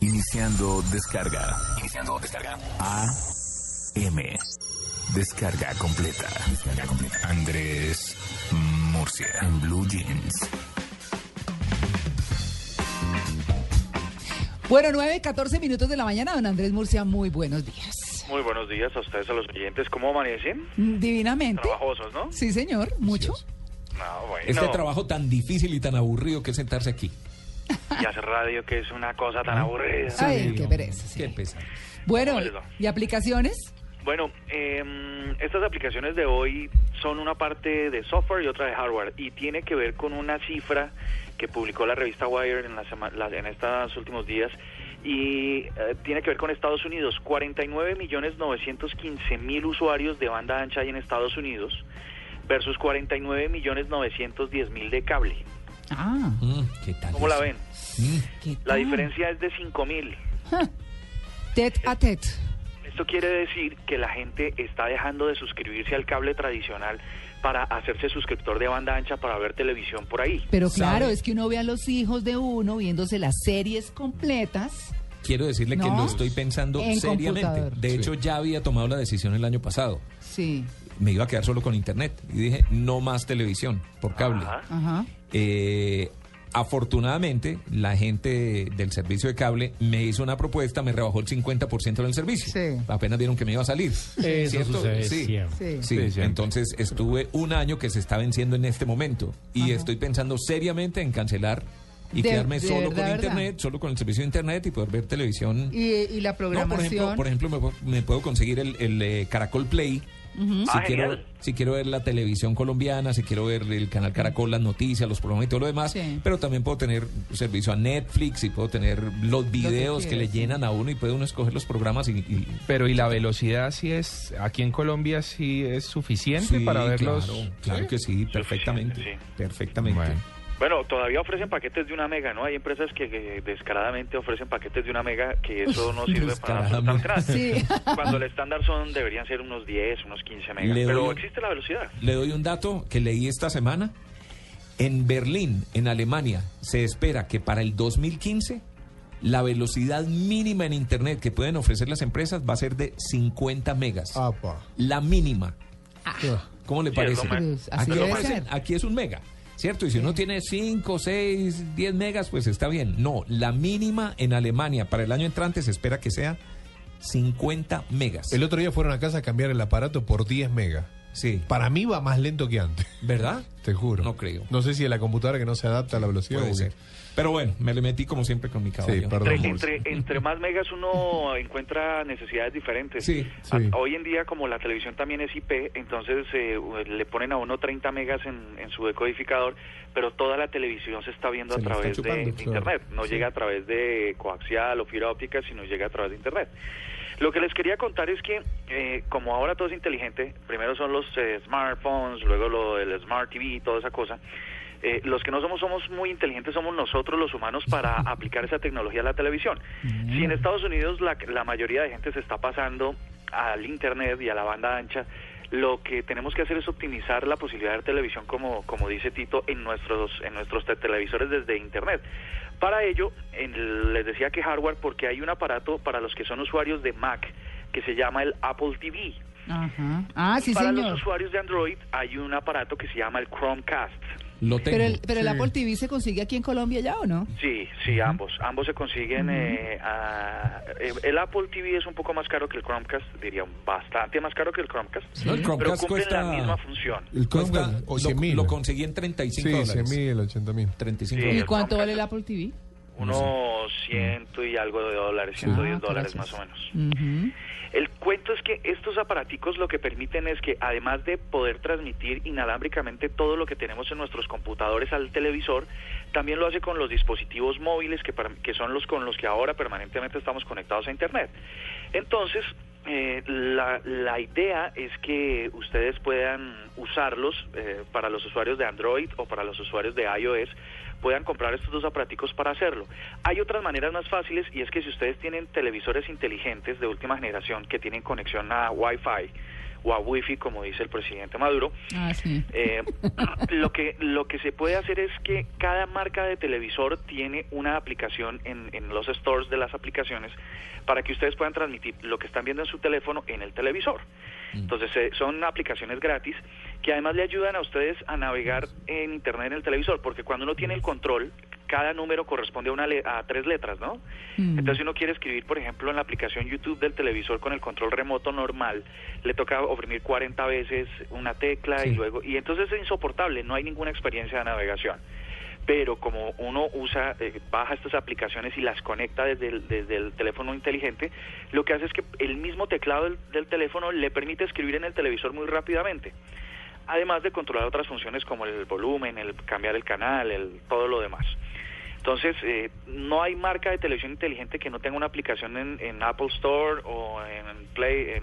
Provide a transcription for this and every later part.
Iniciando descarga. Iniciando descarga. A. M. Descarga completa. Descarga completa. Andrés Murcia. En Blue Jeans. Bueno, 9, 14 minutos de la mañana, don Andrés Murcia, muy buenos días. Muy buenos días a ustedes, a los oyentes. ¿Cómo amanecen? Mm, Divinamente. Trabajosos, ¿no? Sí, señor, mucho. No, bueno. Este trabajo tan difícil y tan aburrido que es sentarse aquí. Y hacer radio, que es una cosa tan aburrida. Ay, qué pereza. sí. Qué. Bueno. ¿y aplicaciones? Bueno, em, estas aplicaciones de hoy son una parte de software y otra de hardware. Y tiene que ver con una cifra que publicó la revista Wire en, la sema- la- en estos últimos días. Y eh, tiene que ver con Estados Unidos. 49 millones 915 mil usuarios de banda ancha hay en Estados Unidos versus 49 millones 910 mil de cable. Ah, Mm, ¿Qué tal? ¿Cómo la ven? Mm, ¿qué La tal? diferencia es de 5 mil. Tet a tet. Esto quiere decir que la gente está dejando de suscribirse al cable tradicional para hacerse suscriptor de banda ancha para ver televisión por ahí. Pero ¿Sabe? claro, es que uno ve a los hijos de uno viéndose las series completas. Quiero decirle que lo estoy pensando En seriamente. computador. De hecho, ya había tomado la decisión el año pasado. Sí, Me iba a quedar solo con internet. Y dije, no más televisión por cable. Ajá. Eh, afortunadamente, la gente del servicio de cable me hizo una propuesta, me rebajó el 50% del servicio. Sí. Apenas vieron que me iba a salir. Eso sucede siempre. Sí. Sí, Sí, entonces estuve un año que se está venciendo en este momento y Ajá. estoy pensando seriamente en cancelar y De- quedarme de solo verdad, con verdad. internet, solo con el servicio de internet y poder ver televisión. Y, y la No, programación. por ejemplo, por ejemplo me, puedo- me puedo conseguir el, el, eh, Caracol Play. Si, Ah, quiero, si quiero ver la televisión colombiana, si quiero ver el canal Caracol, las noticias, los programas y todo lo demás, Sí. pero también puedo tener servicio a Netflix y puedo tener los videos que, le llenan a uno y puede uno escoger los programas y, y- Pero y la velocidad sí es, aquí en Colombia sí es suficiente Sí, para verlos. Claro, claro que sí, perfectamente. sí. Perfectamente. Bueno. Bueno, todavía ofrecen paquetes de una mega, ¿no? Hay empresas que, que descaradamente ofrecen paquetes de una mega que eso no sirve para absolutamente nada. Sí. Cuando el estándar son deberían ser unos 10, unos 15 megas. Le doy Pero un- existe la velocidad. Le doy un dato que leí esta semana. En Berlín, en Alemania, se espera que para el 2015 la velocidad mínima en Internet que pueden ofrecer las empresas va a ser de 50 megas. La mínima. ¿Cómo le Sí, parece? es lo más- Así Aquí, ofrecen- aquí es un mega. ¿Cierto? Y si uno tiene 5, 6, 10 megas, pues está bien. No, la mínima en Alemania para el año entrante se espera que sea 50 megas. El otro día fueron a casa a cambiar el aparato por 10 megas. Sí. Para mí va más lento que antes, ¿Verdad? te juro. No creo. No sé si es la computadora que no se adapta a la velocidad. Puede ser. Pero bueno, me le metí como siempre con mi caballo. Sí, perdón. Entre, entre, entre más megas uno encuentra necesidades diferentes. Sí, sí. A- Hoy en día, como la televisión también es IP, entonces eh, le ponen a uno 30 megas en, en su decodificador, pero toda la televisión se está viendo Se a través de, chupando, de claro. Internet. No Sí. llega a través de coaxial o fibra óptica, sino llega a través de Internet. Lo que les quería contar es que, eh, como ahora todo es inteligente, primero son los eh, smartphones, luego lo del smart TV y toda esa cosa. eh, los que no somos somos muy inteligentes somos nosotros los humanos para aplicar esa tecnología a la televisión. Si en Estados Unidos la, la mayoría de gente se está pasando al internet y a la banda ancha, lo que tenemos que hacer es optimizar la posibilidad de ver televisión como como dice Tito en nuestros en nuestros te- televisores desde internet. Para ello, en- les decía que hardware porque hay un aparato para los que son usuarios de Mac que se llama el Apple TV. Ajá. Ah, sí, para señor. los usuarios de Android hay un aparato que se llama el Chromecast. Lo tengo. Pero el, pero el Apple TV se consigue aquí en Colombia ya o no? Sí, sí, ambos. Ambos se consiguen. eh, a- eh, el Apple TV es un poco más caro que el Chromecast, diría bastante más caro que el Chromecast. No, el pero Chromecast cumplen cuesta- la misma función. El Chromecast, o lo, 100 mil. lo conseguí en 35 Sí, dólares. 100 mil, 80 mil. 35 Sí, ¿Y cuánto Chromecast. vale el Apple TV? Unos ciento y algo de dólares, 110 Ah, dólares gracias. más o menos. El cuento es que estos aparaticos lo que permiten es que además de poder transmitir inalámbricamente todo lo que tenemos en nuestros computadores al televisor, también lo hace con los dispositivos móviles que, para- que son los con los que ahora permanentemente estamos conectados a Internet. Entonces, eh, la, la idea es que ustedes puedan usarlos eh, para los usuarios de Android o para los usuarios de iOS puedan comprar estos dos aparaticos para hacerlo. Hay otras maneras más fáciles y es que si ustedes tienen televisores inteligentes de última generación que tienen conexión a Wi-Fi o a Wi-Fi, como dice el presidente Maduro, Ah, sí. eh, lo que lo que se puede hacer es que cada marca de televisor tiene una aplicación en, en los stores de las aplicaciones para que ustedes puedan transmitir lo que están viendo en su teléfono en el televisor. Entonces eh, son aplicaciones gratis que además le ayudan a ustedes a navegar en internet en el televisor, porque cuando uno tiene el control cada número corresponde a, una le- a tres letras, ¿no? Mm. Entonces, si uno quiere escribir, por ejemplo, en la aplicación YouTube del televisor con el control remoto normal, le toca oprimir 40 veces una tecla y luego... Y entonces es insoportable, no hay ninguna experiencia de navegación. Pero como uno usa, eh, baja estas aplicaciones y las conecta desde el, desde el teléfono inteligente, lo que hace es que el mismo teclado del, del teléfono le permite escribir en el televisor muy rápidamente además de controlar otras funciones como el volumen, el cambiar el canal, el todo lo demás. Entonces, eh, no hay marca de televisión inteligente que no tenga una aplicación en, en Apple Store o en Play,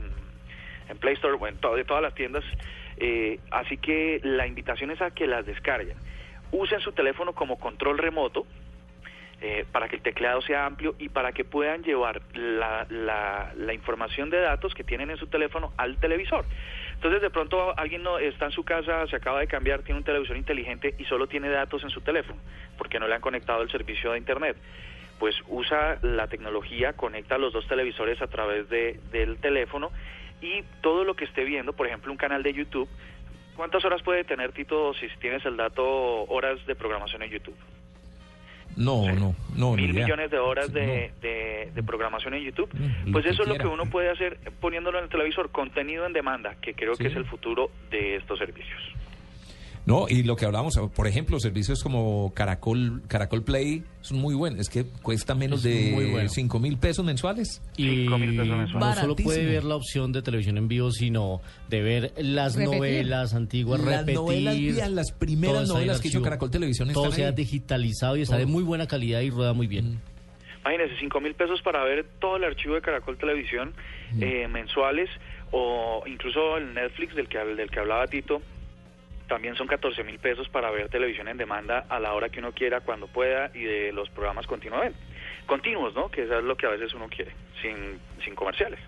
en, Play Store o en de todas las tiendas. Eh, así que la invitación es a que las descarguen. Usen su teléfono como control remoto eh, para que el teclado sea amplio y para que puedan llevar la, la, la información de datos que tienen en su teléfono al televisor. Entonces de pronto alguien no está en su casa, se acaba de cambiar, tiene un televisor inteligente y solo tiene datos en su teléfono porque no le han conectado el servicio de internet. Pues usa la tecnología, conecta los dos televisores a través de, del teléfono y todo lo que esté viendo, por ejemplo un canal de YouTube, ¿cuántas horas puede tener Tito si tienes el dato horas de programación en YouTube? No, no, no. mil millones de horas de, de- de programación en YouTube. Mm, Pues eso es lo que uno puede hacer poniéndolo en el televisor, contenido en demanda, que creo Sí. que es el futuro de estos servicios. No, y lo que hablábamos, por ejemplo, servicios como Caracol, Caracol Play son muy buenos. Es que cuesta menos Es de bueno. 5 mil pesos mensuales. Y Cinco mil pesos mensuales. no solo puede ver la opción de televisión en vivo, sino de ver las Repetir. novelas antiguas, Las repetir. novelas las primeras novelas que hizo. Caracol Televisión Todo sea ahí. digitalizado y está de muy buena calidad y rueda muy bien. Imagínense, cinco mil pesos para ver todo el archivo de Caracol Televisión eh, mensuales o incluso el Netflix del que, del que hablaba Tito. También son 14 mil pesos para ver televisión en demanda a la hora que uno quiera, cuando pueda y de los programas continuamente. Continuos, ¿no? Que eso es lo que a veces uno quiere, sin, sin comerciales.